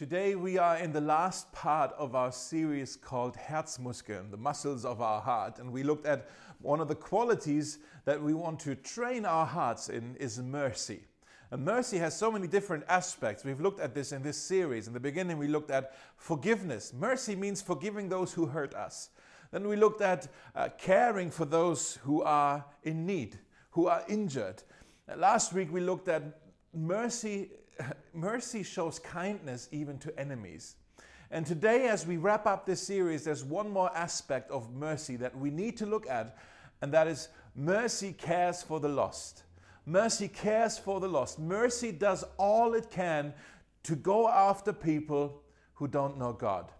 Today we are in the last part of our series called Herzmuskeln, the muscles of our heart, and we looked at one of the qualities that we want to train our hearts in is mercy. And mercy has so many different aspects. We've looked at this in this series. In the beginning, we looked at forgiveness. Mercy means forgiving those who hurt us. Then we looked at uh, caring for those who are in need, who are injured. Last week, we looked at mercy mercy shows kindness even to enemies. And today, as we wrap up this series, there's one more aspect of mercy that we need to look at, and that is mercy cares for the lost. Mercy cares for the lost. Mercy does all it can to go after people who don't know God.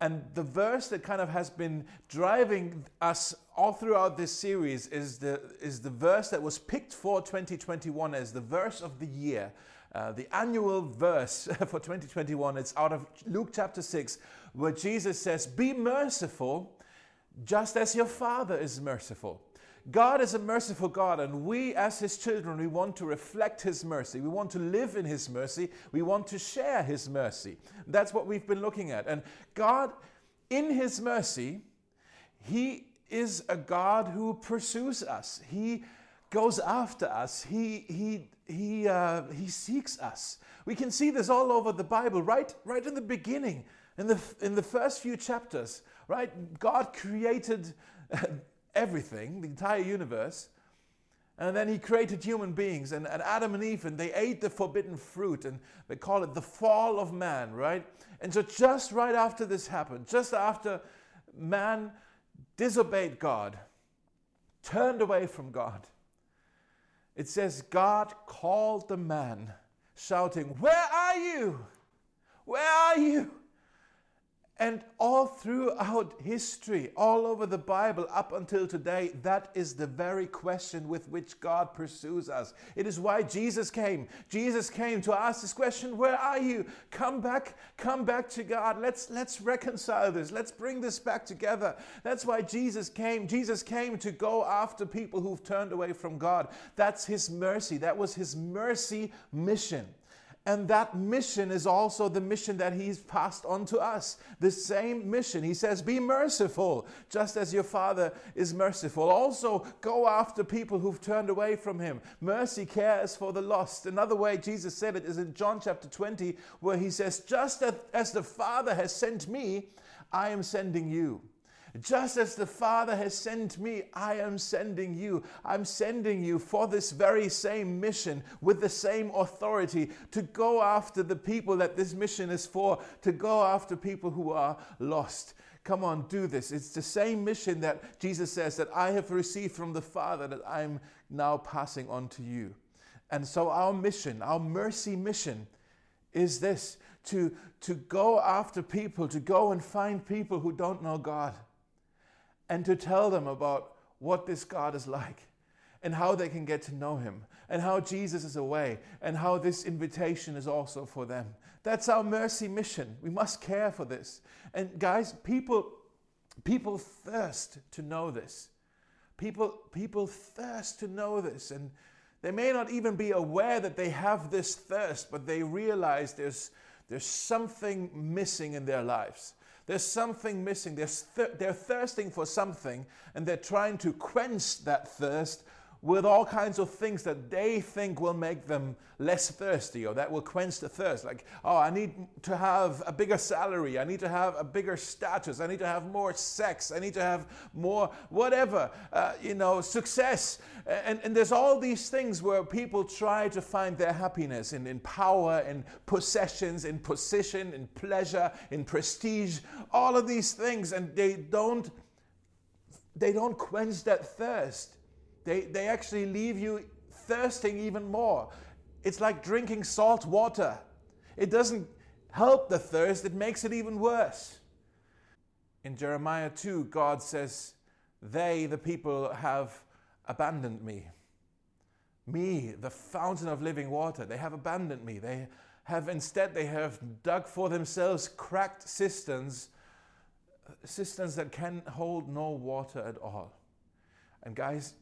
And the verse that kind of has been driving us all throughout this series is the, is the verse that was picked for 2021 as the verse of the year. Uh, the annual verse for 2021, it's out of Luke chapter 6, where Jesus says, Be merciful just as your Father is merciful. God is a merciful God, and we, as His children, we want to reflect His mercy. We want to live in His mercy. We want to share His mercy. That's what we've been looking at. And God, in His mercy, He is a God who pursues us. He goes after us. He, he, he, uh, he seeks us. We can see this all over the Bible, right, right in the beginning, in the, in the first few chapters, right? God created everything, the entire universe. And then he created human beings, and, and, Adam and Eve, and they ate the forbidden fruit, and they call it the fall of man, right? And so, just right after this happened, just after man disobeyed God, turned away from God, it says, God called the man, shouting, Where are you? Where are you? And all throughout history, all over the Bible, up until today, that is the very question with which God pursues us. It is why Jesus came. Jesus came to ask this question Where are you? Come back, come back to God. Let's, let's reconcile this. Let's bring this back together. That's why Jesus came. Jesus came to go after people who've turned away from God. That's His mercy. That was His mercy mission. And that mission is also the mission that he's passed on to us. The same mission. He says, Be merciful, just as your Father is merciful. Also, go after people who've turned away from him. Mercy cares for the lost. Another way Jesus said it is in John chapter 20, where he says, Just as the Father has sent me, I am sending you. Just as the Father has sent me, I am sending you. I'm sending you for this very same mission with the same authority to go after the people that this mission is for, to go after people who are lost. Come on, do this. It's the same mission that Jesus says that I have received from the Father that I'm now passing on to you. And so, our mission, our mercy mission, is this to, to go after people, to go and find people who don't know God and to tell them about what this God is like and how they can get to know him and how Jesus is away and how this invitation is also for them. That's our mercy mission. We must care for this. And guys, people people thirst to know this. People people thirst to know this and they may not even be aware that they have this thirst, but they realize there's there's something missing in their lives. There's something missing. They're, th- they're thirsting for something, and they're trying to quench that thirst with all kinds of things that they think will make them less thirsty or that will quench the thirst. Like, oh, I need to have a bigger salary. I need to have a bigger status. I need to have more sex. I need to have more whatever, uh, you know, success. And, and there's all these things where people try to find their happiness in, in power, in possessions, in position, in pleasure, in prestige, all of these things. And they don't, they don't quench that thirst. They, they actually leave you thirsting even more. It's like drinking salt water. It doesn't help the thirst, it makes it even worse. In Jeremiah 2, God says, They, the people, have abandoned me. Me, the fountain of living water, they have abandoned me. They have instead, they have dug for themselves cracked cisterns, cisterns that can hold no water at all. And guys,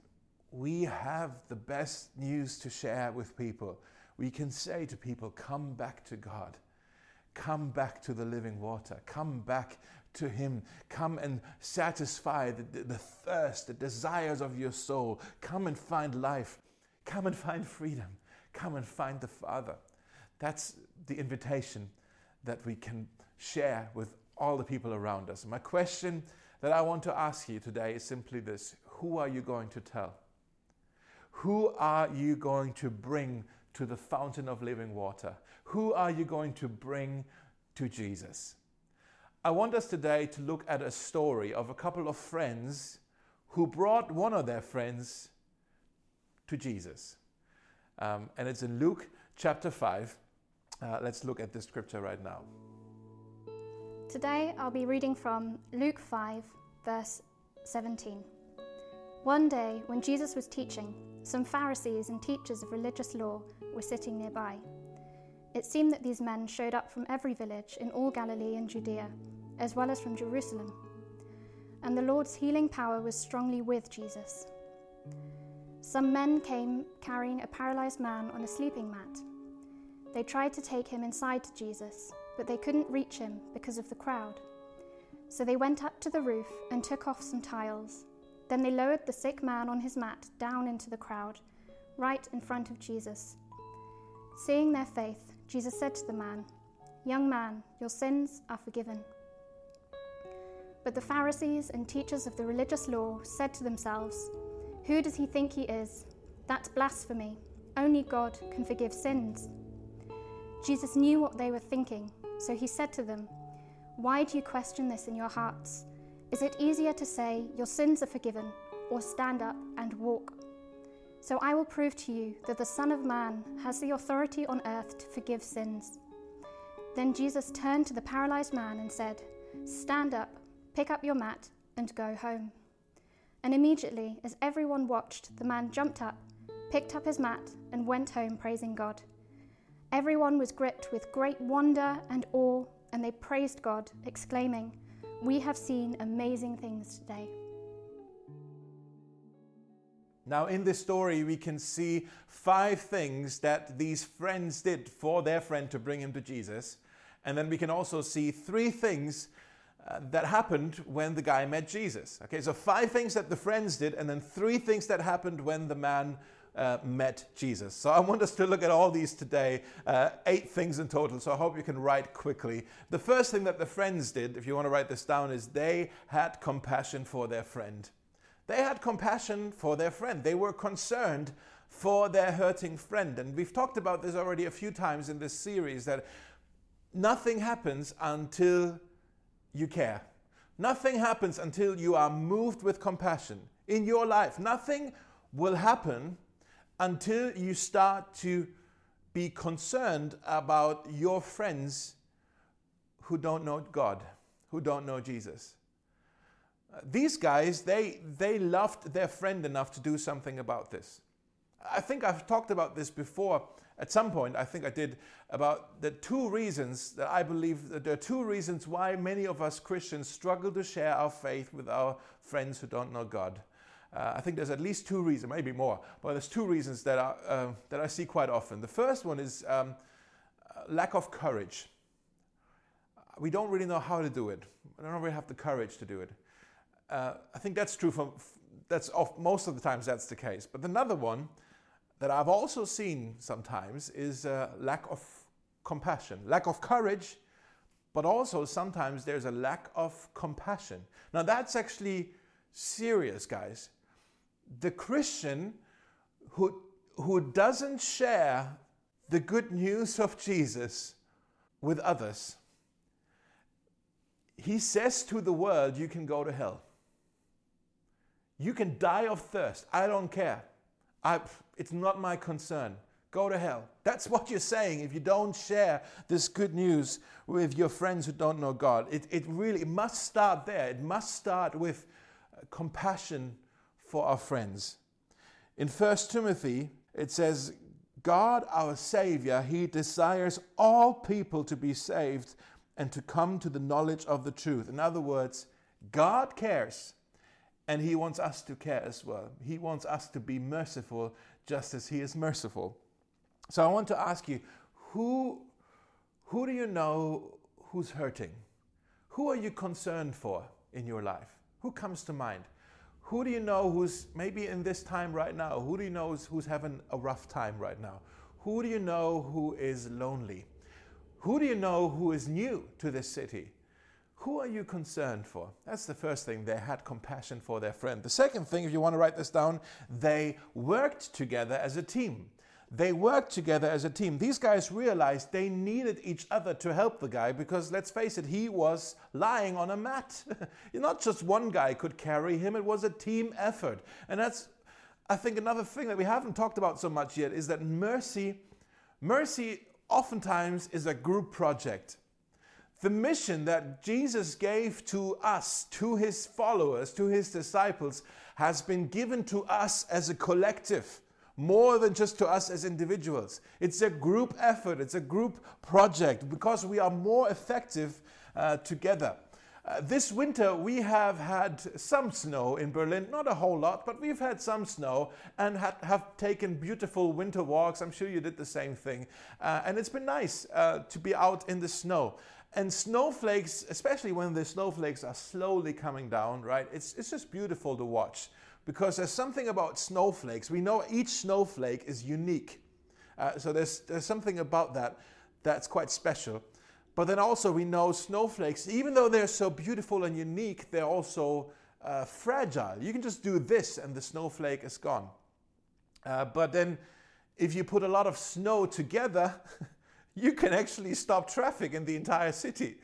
we have the best news to share with people. We can say to people, Come back to God. come back to the living water. Come back to Him. Come and satisfy the, the, the, thirst, the desires of your soul. Come and find life. Come and find freedom. Come and find the Father. That's the invitation that we can share with all the people around us. My question that I want to ask you today is simply this Who are you going to tell? Who are you going to bring to the fountain of living water? Who are you going to bring to Jesus? I want us today to look at a story of a couple of friends who brought one of their friends to Jesus. Um, and it's in Luke chapter 5. Uh, let's look at this scripture right now. Today I'll be reading from Luke 5, verse 17. One day, when Jesus was teaching, some Pharisees and teachers of religious law were sitting nearby. It seemed that these men showed up from every village in all Galilee and Judea, as well as from Jerusalem. And the Lord's healing power was strongly with Jesus. Some men came carrying a paralyzed man on a sleeping mat. They tried to take him inside to Jesus but they couldn't reach him because of the crowd. So they went up to the roof and took off some tiles. Then they lowered the sick man on his mat down into the crowd, right in front of Jesus. Seeing their faith, Jesus said to the man, Young man, your sins are forgiven. But the Pharisees and teachers of the religious law said to themselves, Who does he think he is? That's blasphemy. Only God can forgive sins. Jesus knew what they were thinking so he said to them, Why do you question this in your hearts? Is it easier to say, Your sins are forgiven, or stand up and walk? So I will prove to you that the Son of Man has the authority on earth to forgive sins. Then Jesus turned to the paralyzed man and said, Stand up, pick up your mat, and go home. And immediately, as everyone watched, the man jumped up, picked up his mat, and went home praising God. Everyone was gripped with great wonder and awe, and they praised God, exclaiming, We have seen amazing things today. Now, in this story, we can see five things that these friends did for their friend to bring him to Jesus. And then we can also see three things uh, that happened when the guy met Jesus. Okay, so five things that the friends did, and then three things that happened when the man uh, met Jesus. So I want us to look at all these today, uh, eight things in total. So I hope you can write quickly. The first thing that the friends did, if you want to write this down, is they had compassion for their friend. They had compassion for their friend. They were concerned for their hurting friend. And we've talked about this already a few times in this series that nothing happens until you care. Nothing happens until you are moved with compassion in your life. Nothing will happen until you start to be concerned about your friends who don't know God, who don't know Jesus. Uh, these guys, they, they loved their friend enough to do something about this. I think I've talked about this before at some point. I think I did about the two reasons that I believe that there are two reasons why many of us Christians struggle to share our faith with our friends who don't know God. Uh, I think there's at least two reasons, maybe more, but there's two reasons that, are, uh, that I see quite often. The first one is um, lack of courage. We don't really know how to do it. We don't really have the courage to do it. Uh, I think that's true for that's off, most of the times that's the case. But another one that I've also seen sometimes is uh, lack of compassion, lack of courage, but also sometimes there's a lack of compassion. Now that's actually serious, guys the Christian who, who doesn't share the good news of Jesus with others, he says to the world, You can go to hell. You can die of thirst. I don't care. I, it's not my concern. Go to hell. That's what you're saying if you don't share this good news with your friends who don't know God. It, it really it must start there. It must start with uh, compassion for our friends. In 1 Timothy, it says, God, our Savior, He desires all people to be saved and to come to the knowledge of the truth. In other words, God cares and He wants us to care as well. He wants us to be merciful just as He is merciful. So I want to ask you, who, Who do you know who's hurting? Who are you concerned for in your life? Who comes to mind? Who do you know who's maybe in this time right now? Who do you know who's having a rough time right now? Who do you know who is lonely? Who do you know who is new to this city? Who are you concerned for? That's the first thing. They had compassion for their friend. The second thing, if you want to write this down, they worked together as a team. They worked together as a team. These guys realized they needed each other to help the guy because, let's face it, he was lying on a mat. Not just one guy could carry him, it was a team effort. And that's, I think, another thing that we haven't talked about so much yet is that mercy, mercy oftentimes is a group project. The mission that Jesus gave to us, to his followers, to his disciples, has been given to us as a collective more than just to us as individuals. It's a group effort, it's a group project because we are more effective uh, together. Uh, this winter, we have had some snow in Berlin, not a whole lot, but we've had some snow and had, have taken beautiful winter walks. I'm sure you did the same thing. Uh, and it's been nice uh, to be out in the snow. And snowflakes, especially when the snowflakes are slowly coming down, right? It's, it's just beautiful to watch because there's something about snowflakes. We know each snowflake is unique. Uh, so there's, there's something about that that's quite special. But then also, we know snowflakes, even though they're so beautiful and unique, they're also uh, fragile. You can just do this and the snowflake is gone. Uh, but then, if you put a lot of snow together, you can actually stop traffic in the entire city,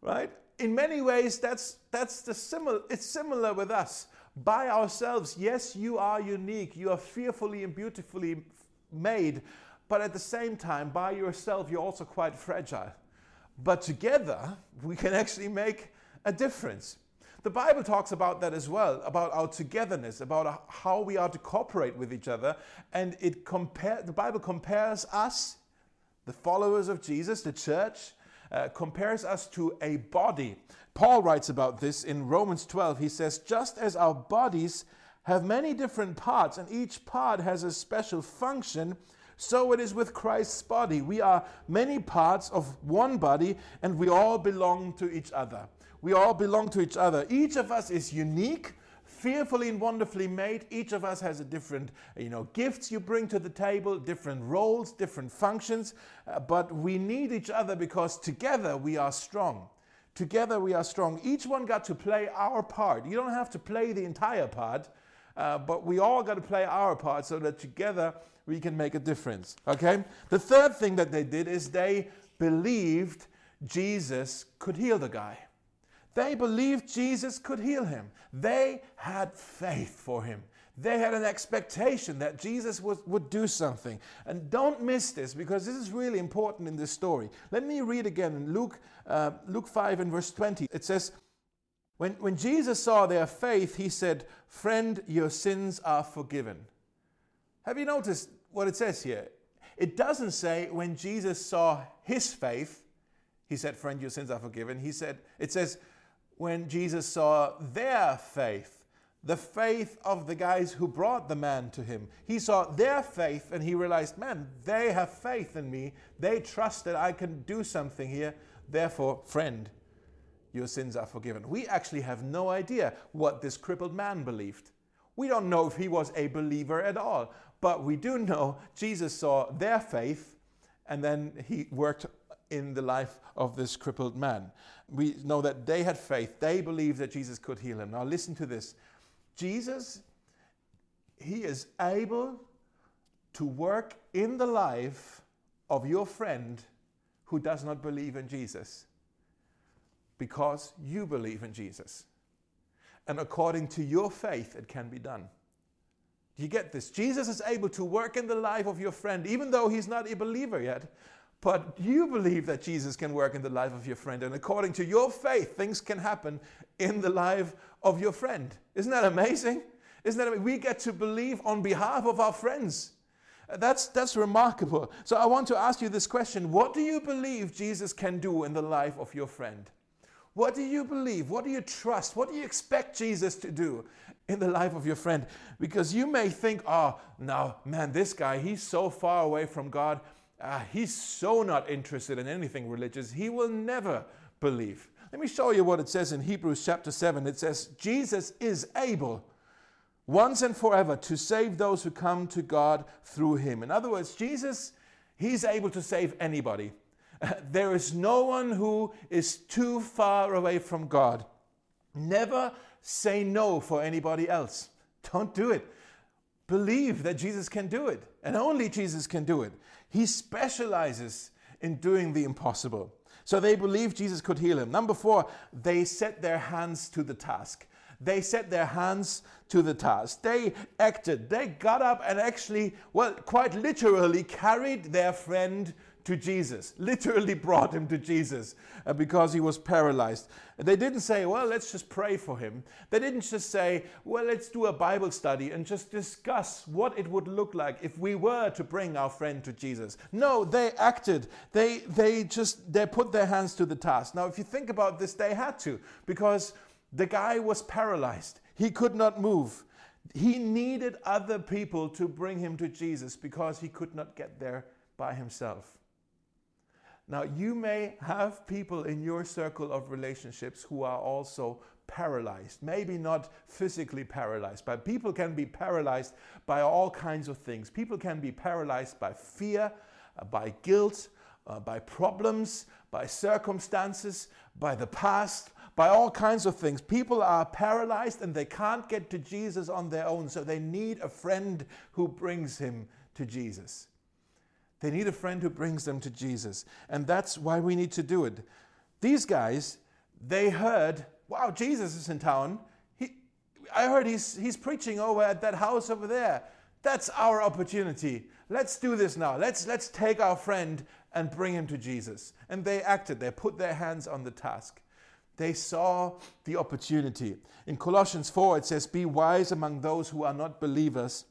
right? In many ways, that's, that's the similar, it's similar with us by ourselves, yes, you are unique. You are fearfully and beautifully made. But at the same time, by yourself, you're also quite fragile. But together, we can actually make a difference. The Bible talks about that as well, about our togetherness, about how we are to cooperate with each other. And it compare, the Bible compares us, the followers of Jesus, the church, uh, compares us to a body. Paul writes about this in Romans 12. He says, Just as our bodies have many different parts, and each part has a special function, so it is with Christ's body. We are many parts of one body, and we all belong to each other. We all belong to each other. Each of us is unique fearfully and wonderfully made. Each of us has a different, you know, gifts you bring to the table, different roles, different functions, uh, but we need each other because together we are strong. Together we are strong. Each one got to play our part. You don't have to play the entire part, uh, but we all got to play our part so that together we can make a difference. Okay? The third thing that they did is they believed Jesus could heal the guy. They believed Jesus could heal him. They had faith for him. They had an expectation that Jesus would, would do something. And don't miss this because this is really important in this story. Let me read again in Luke, uh, Luke 5 and verse 20. It says, when, when Jesus saw their faith, he said, Friend, your sins are forgiven. Have you noticed what it says here? It doesn't say when Jesus saw his faith, he said, Friend, your sins are forgiven. He said, It says, when Jesus saw their faith, the faith of the guys who brought the man to him. He saw their faith and he realized, man, they have faith in me. They trust that I can do something here. Therefore, friend, your sins are forgiven. We actually have no idea what this crippled man believed. We don't know if he was a believer at all, but we do know Jesus saw their faith and then he worked in the life of this crippled man. We know that they had faith, they believed that Jesus could heal him. Now, listen to this Jesus, he is able to work in the life of your friend who does not believe in Jesus because you believe in Jesus. And according to your faith, it can be done. You get this? Jesus is able to work in the life of your friend, even though he's not a believer yet, but you believe that Jesus can work in the life of your friend, and according to your faith, things can happen in the life of your friend. Isn't that amazing? Isn't that amazing? We get to believe on behalf of our friends. That's, that's remarkable. So I want to ask you this question What do you believe Jesus can do in the life of your friend? What do you believe? What do you trust? What do you expect Jesus to do in the life of your friend? Because you may think, oh, now, man, this guy, he's so far away from God. Uh, he's so not interested in anything religious, he will never believe. Let me show you what it says in Hebrews chapter 7. It says, Jesus is able once and forever to save those who come to God through him. In other words, Jesus, he's able to save anybody. There is no one who is too far away from God. Never say no for anybody else. Don't do it. Believe that Jesus can do it, and only Jesus can do it. He specializes in doing the impossible. So they believed Jesus could heal him. Number four, they set their hands to the task. They set their hands to the task. They acted. They got up and actually, well, quite literally carried their friend to Jesus, literally brought him to Jesus uh, because he was paralyzed. They didn't say, well, let's just pray for him. They didn't just say, well, let's do a Bible study and just discuss what it would look like if we were to bring our friend to Jesus. No, they acted. They, they just, they put their hands to the task. Now, if you think about this, they had to because the guy was paralyzed. He could not move. He needed other people to bring him to Jesus because he could not get there by himself. Now, you may have people in your circle of relationships who are also paralyzed. Maybe not physically paralyzed, but people can be paralyzed by all kinds of things. People can be paralyzed by fear, uh, by guilt, uh, by problems, by circumstances, by the past, by all kinds of things. People are paralyzed and they can't get to Jesus on their own, so they need a friend who brings him to Jesus. They need a friend who brings them to Jesus. And that's why we need to do it. These guys, they heard, wow, Jesus is in town. He, I heard he's, he's preaching over at that house over there. That's our opportunity. Let's do this now. Let's, let's take our friend and bring him to Jesus. And they acted, they put their hands on the task. They saw the opportunity. In Colossians 4, it says, Be wise among those who are not believers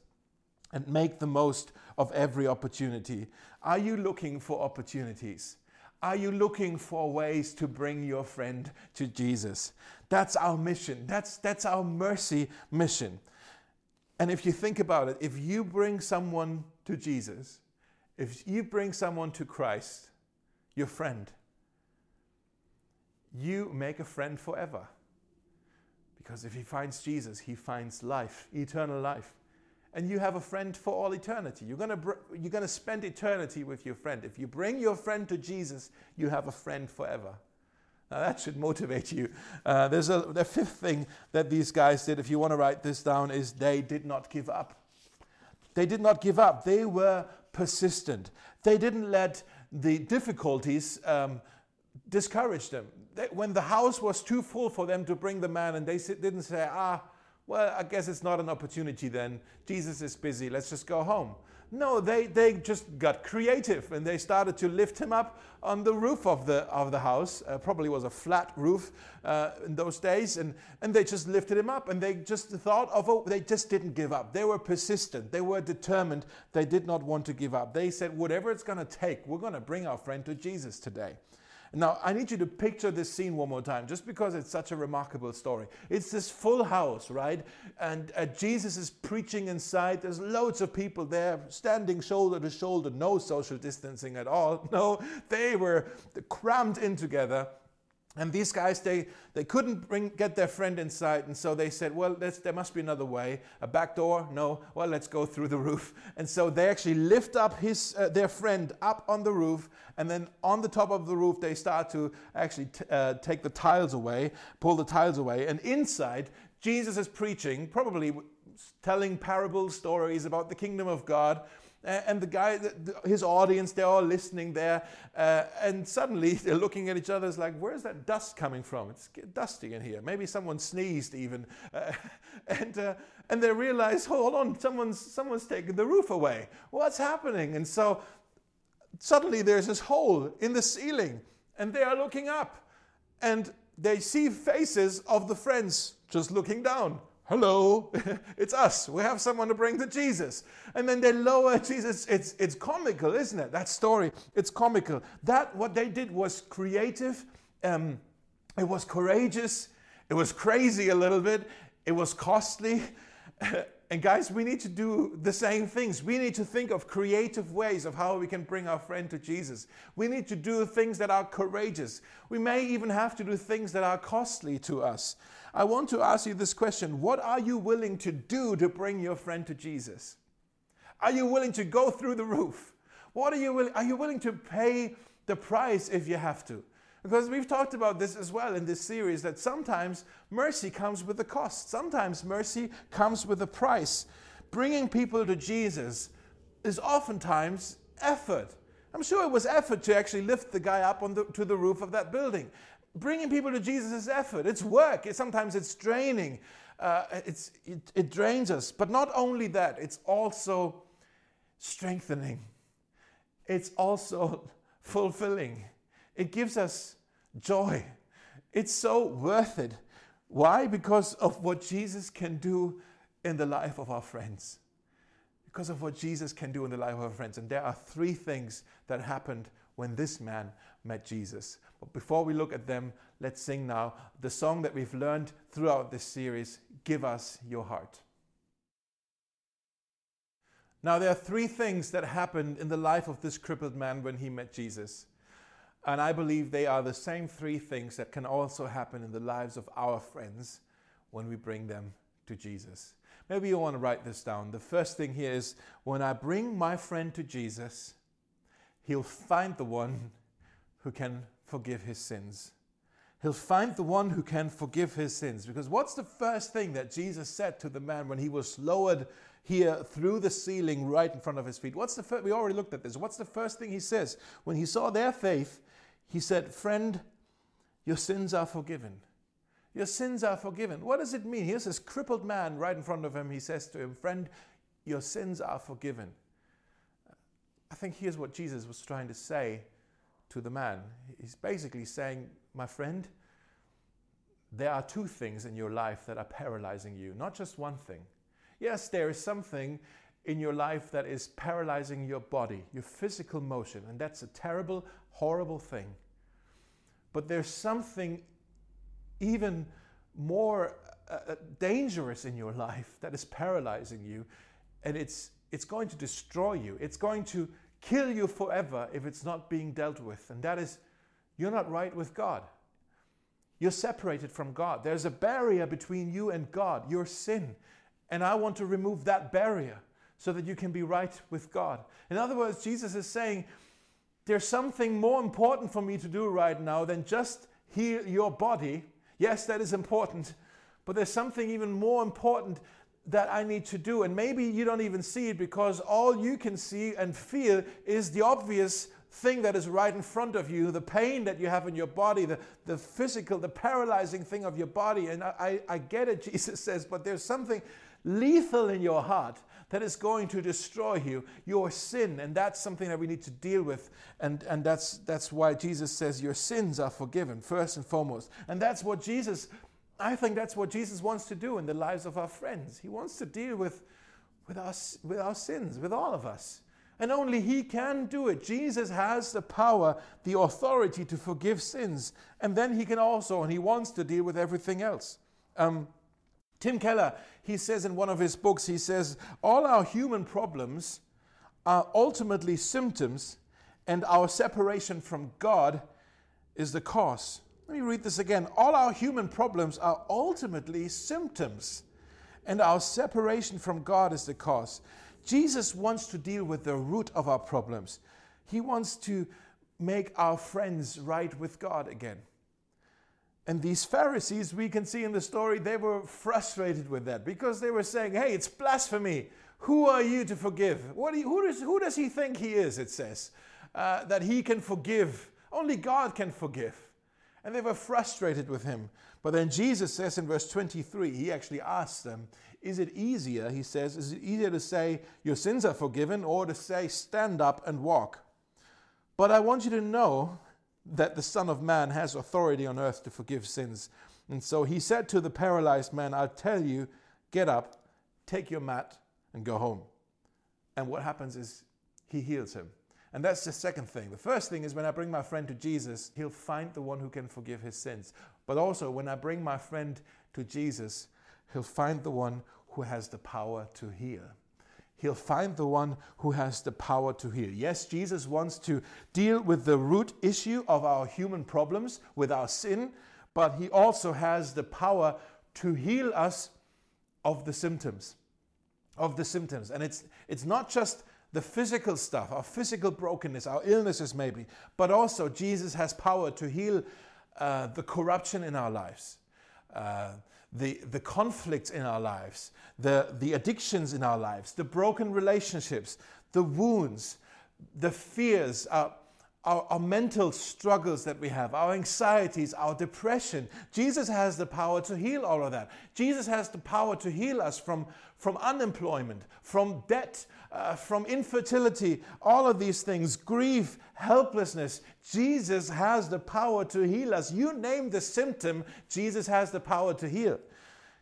and make the most of every opportunity. Are you looking for opportunities? Are you looking for ways to bring your friend to Jesus? That's our mission. That's, that's our mercy mission. And if you think about it, if you bring someone to Jesus, if you bring someone to Christ, your friend, you make a friend forever. Because if he finds Jesus, he finds life, eternal life and you have a friend for all eternity. You're going to br- you're going to spend eternity with your friend. If you bring your friend to Jesus, you have a friend forever. Now that should motivate you. Uh, there's a the fifth thing that these guys did. If you want to write this down, is they did not give up. They did not give up. They were persistent. They didn't let the difficulties um, discourage them. They, when the house was too full for them to bring the man, and they didn't say, ah well, I guess it's not an opportunity then. Jesus is busy, let's just go home. No, they, they just got creative and they started to lift him up on the roof of the, of the house. Uh, probably was a flat roof uh, in those days. And, and they just lifted him up and they just thought of, oh, they just didn't give up. They were persistent. They were determined. They did not want to give up. They said, whatever it's going to take, we're going to bring our friend to Jesus today. Now, I need you to picture this scene one more time, just because it's such a remarkable story. It's this full house, right? And uh, Jesus is preaching inside. There's loads of people there, standing shoulder to shoulder, no social distancing at all. No, they were crammed in together. And these guys, they, they couldn't bring, get their friend inside, and so they said, Well, there must be another way. A back door? No. Well, let's go through the roof. And so they actually lift up his, uh, their friend up on the roof, and then on the top of the roof, they start to actually t- uh, take the tiles away, pull the tiles away. And inside, Jesus is preaching, probably telling parable stories about the kingdom of God and the guy, his audience, they're all listening there. Uh, and suddenly they're looking at each other, it's like, where's that dust coming from? It's dusty in here. Maybe someone sneezed even. Uh, and, uh, and they realize, hold on, someone's, someone's taken the roof away. What's happening? And so suddenly there's this hole in the ceiling, and they are looking up. And they see faces of the friends just looking down hello, it's us. We have someone to bring to Jesus. And then they lower Jesus. It's, it's comical, isn't it? That story, it's comical. That, what they did was creative. Um, it was courageous. It was crazy a little bit. It was costly. And guys, we need to do the same things. We need to think of creative ways of how we can bring our friend to Jesus. We need to do things that are courageous. We may even have to do things that are costly to us. I want to ask you this question What are you willing to do to bring your friend to Jesus? Are you willing to go through the roof? What are you willing? Are you willing to pay the price if you have to? Because we've talked about this as well in this series that sometimes mercy comes with a cost. Sometimes mercy comes with a price. Bringing people to Jesus is oftentimes effort. I'm sure it was effort to actually lift the guy up on the, to the roof of that building. Bringing people to Jesus is effort. It's work. Sometimes it's draining. Uh, it's, it, it drains us. But not only that, it's also strengthening. It's also fulfilling. It gives us joy. It's so worth it. Why? Because of what Jesus can do in the life of our friends. Because of what Jesus can do in the life of our friends. And there are three things that happened when this man met Jesus. But before we look at them, let's sing now the song that we've learned throughout this series Give Us Your Heart. Now, there are three things that happened in the life of this crippled man when he met Jesus. And I believe they are the same three things that can also happen in the lives of our friends when we bring them to Jesus. Maybe you want to write this down. The first thing here is when I bring my friend to Jesus, he'll find the one who can forgive his sins. He'll find the one who can forgive his sins. Because what's the first thing that Jesus said to the man when he was lowered here through the ceiling right in front of his feet? What's the we already looked at this. What's the first thing he says? When he saw their faith, he said, Friend, your sins are forgiven. Your sins are forgiven. What does it mean? Here's this crippled man right in front of him. He says to him, Friend, your sins are forgiven. I think here's what Jesus was trying to say to the man. He's basically saying, My friend, there are two things in your life that are paralyzing you, not just one thing. Yes, there is something in your life that is paralyzing your body, your physical motion, and that's a terrible, horrible thing. But there's something even more uh, uh, dangerous in your life that is paralyzing you, and it's, it's going to destroy you. It's going to kill you forever if it's not being dealt with, and that is you're not right with God. You're separated from God. There's a barrier between you and God, your sin. And I want to remove that barrier so that you can be right with God. In other words, Jesus is saying, there's something more important for me to do right now than just heal your body. Yes, that is important, but there's something even more important that I need to do. And maybe you don't even see it because all you can see and feel is the obvious thing that is right in front of you, the pain that you have in your body, the, the physical, the paralyzing thing of your body. And I, I, get it, Jesus says, but there's something lethal in your heart that is going to destroy you, your sin. And that's something that we need to deal with. And, and that's, that's why Jesus says your sins are forgiven, first and foremost. And that's what Jesus, I think that's what Jesus wants to do in the lives of our friends. He wants to deal with, with, our, with our sins, with all of us. And only He can do it. Jesus has the power, the authority to forgive sins. And then He can also, and He wants to deal with everything else. Um, Tim Keller, he says in one of his books, he says, all our human problems are ultimately symptoms, and our separation from God is the cause. Let me read this again. All our human problems are ultimately symptoms, and our separation from God is the cause. Jesus wants to deal with the root of our problems. He wants to make our friends right with God again. And these Pharisees, we can see in the story, they were frustrated with that because they were saying, hey, it's blasphemy. Who are you to forgive? What you, who, does, who does he think he is, it says? Uh, that he can forgive. Only God can forgive. And they were frustrated with him. But then Jesus says in verse 23, he actually asks them, Is it easier, he says, is it easier to say, Your sins are forgiven, or to say, Stand up and walk? But I want you to know that the Son of Man has authority on earth to forgive sins. And so he said to the paralyzed man, I'll tell you, get up, take your mat, and go home. And what happens is he heals him. And that's the second thing. The first thing is when I bring my friend to Jesus, he'll find the one who can forgive his sins. But also, when I bring my friend to Jesus, he'll find the one who has the power to heal. He'll find the one who has the power to heal. Yes, Jesus wants to deal with the root issue of our human problems, with our sin, but he also has the power to heal us of the symptoms. Of the symptoms. And it's, it's not just the physical stuff, our physical brokenness, our illnesses maybe, but also Jesus has power to heal uh, the corruption in our lives. Uh, the, the conflicts in our lives, the, the addictions in our lives, the broken relationships, the wounds, the fears, our, our, our, mental struggles that we have, our anxieties, our depression. Jesus has the power to heal all of that. Jesus has the power to heal us from, from unemployment, from debt, uh, from infertility, all of these things, grief, helplessness. Jesus has the power to heal us. You name the symptom, Jesus has the power to heal.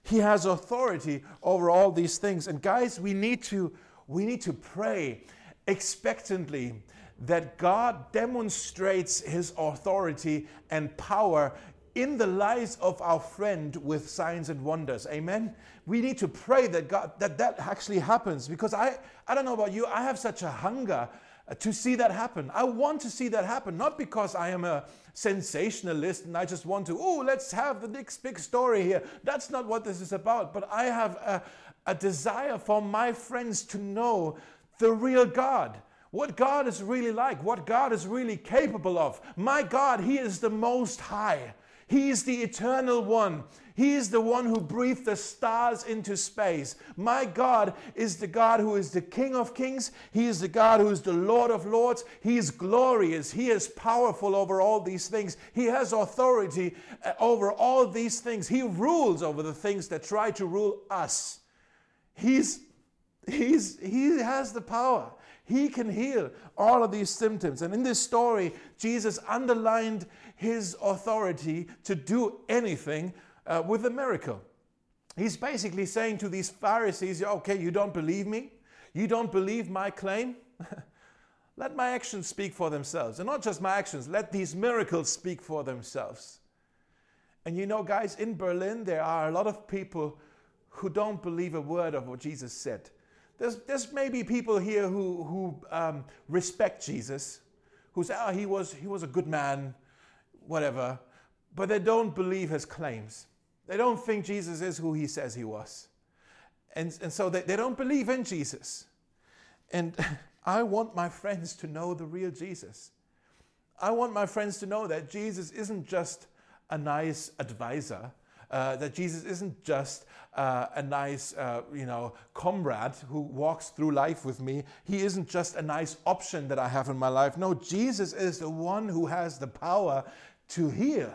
He has authority over all these things. And guys, we need to we need to pray expectantly that God demonstrates his authority and power in the lives of our friend with signs and wonders. Amen. We need to pray that God that that actually happens because I I don't know about you, I have such a hunger uh, to see that happen. I want to see that happen, not because I am a sensationalist and I just want to, oh, let's have the next big story here. That's not what this is about. But I have a, a desire for my friends to know the real God what God is really like, what God is really capable of. My God, He is the Most High. He is the Eternal One. He is the one who breathed the stars into space. My God is the God who is the King of Kings. He is the God who is the Lord of Lords. He is glorious. He is powerful over all these things. He has authority uh, over all these things. He rules over the things that try to rule us. He's, he's, he has the power. He can heal all of these symptoms. And in this story, Jesus underlined his authority to do anything uh, with a miracle. He's basically saying to these Pharisees, okay, you don't believe me? You don't believe my claim? let my actions speak for themselves. And not just my actions, let these miracles speak for themselves. And you know, guys, in Berlin, there are a lot of people who don't believe a word of what Jesus said. There's, there's maybe people here who, who um, respect Jesus, who say, oh, he was, he was a good man, whatever, but they don't believe his claims. They don't think Jesus is who he says he was. And, and so they, they don't believe in Jesus. And I want my friends to know the real Jesus. I want my friends to know that Jesus isn't just a nice advisor, uh, that Jesus isn't just uh, a nice, uh, you know, comrade who walks through life with me. He isn't just a nice option that I have in my life. No, Jesus is the one who has the power to hear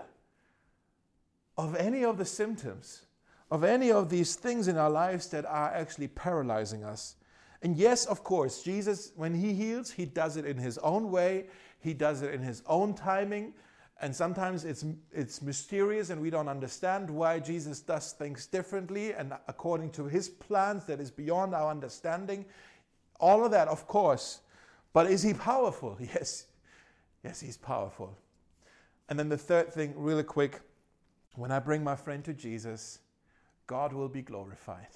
of any of the symptoms, of any of these things in our lives that are actually paralyzing us. And yes, of course, Jesus, when he heals, he does it in his own way, he does it in his own timing. And sometimes it's, it's mysterious and we don't understand why Jesus does things differently and according to his plans that is beyond our understanding. All of that, of course. But is he powerful? Yes. Yes, he's powerful. And then the third thing, really quick when I bring my friend to Jesus, God will be glorified.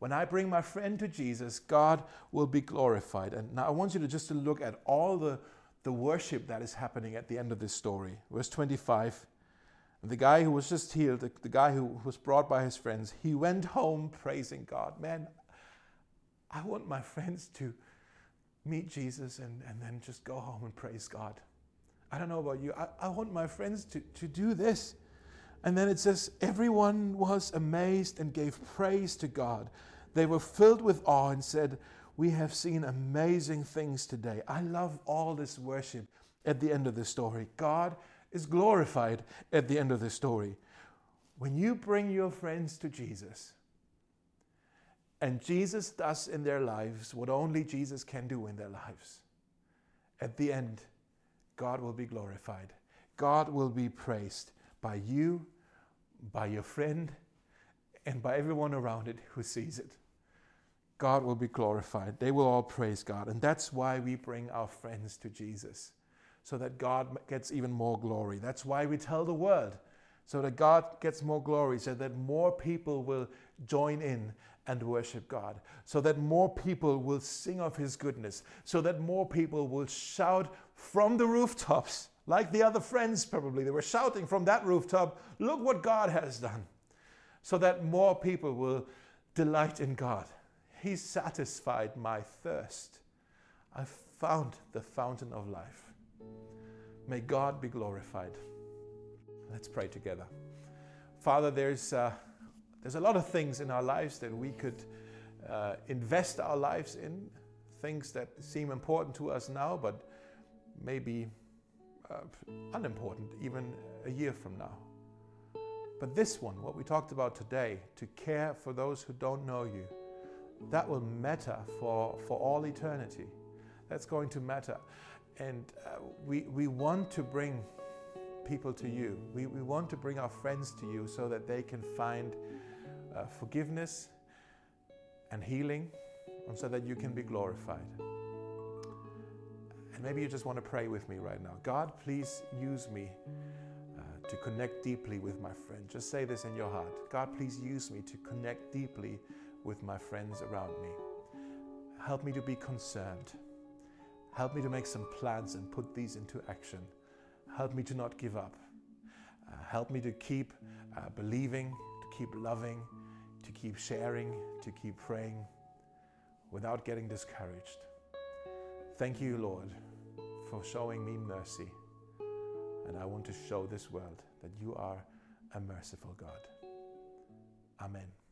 When I bring my friend to Jesus, God will be glorified. And now I want you to just to look at all the the worship that is happening at the end of this story. Verse 25 the guy who was just healed, the, the guy who was brought by his friends, he went home praising God. Man, I want my friends to meet Jesus and, and then just go home and praise God. I don't know about you. I, I want my friends to, to do this. And then it says, everyone was amazed and gave praise to God. They were filled with awe and said, we have seen amazing things today. I love all this worship at the end of the story. God is glorified at the end of the story. When you bring your friends to Jesus, and Jesus does in their lives what only Jesus can do in their lives, at the end, God will be glorified. God will be praised by you, by your friend, and by everyone around it who sees it. God will be glorified. They will all praise God. And that's why we bring our friends to Jesus, so that God gets even more glory. That's why we tell the world, so that God gets more glory, so that more people will join in and worship God, so that more people will sing of His goodness, so that more people will shout from the rooftops, like the other friends probably. They were shouting from that rooftop, Look what God has done, so that more people will delight in God. He satisfied my thirst. I found the fountain of life. May God be glorified. Let's pray together. Father, there's. Uh, there's a lot of things in our lives that we could uh, invest our lives in, things that seem important to us now, but maybe uh, unimportant even a year from now. But this one, what we talked about today, to care for those who don't know you, that will matter for, for all eternity. That's going to matter. And uh, we, we want to bring people to you. We, we want to bring our friends to you so that they can find uh, forgiveness and healing, and so that you can be glorified. And maybe you just want to pray with me right now. God, please use me uh, to connect deeply with my friend. Just say this in your heart God, please use me to connect deeply with my friends around me. Help me to be concerned. Help me to make some plans and put these into action. Help me to not give up. Uh, help me to keep uh, believing, to keep loving, to keep sharing, to keep praying without getting discouraged. Thank you, Lord, for showing me mercy. And I want to show this world that you are a merciful God. Amen.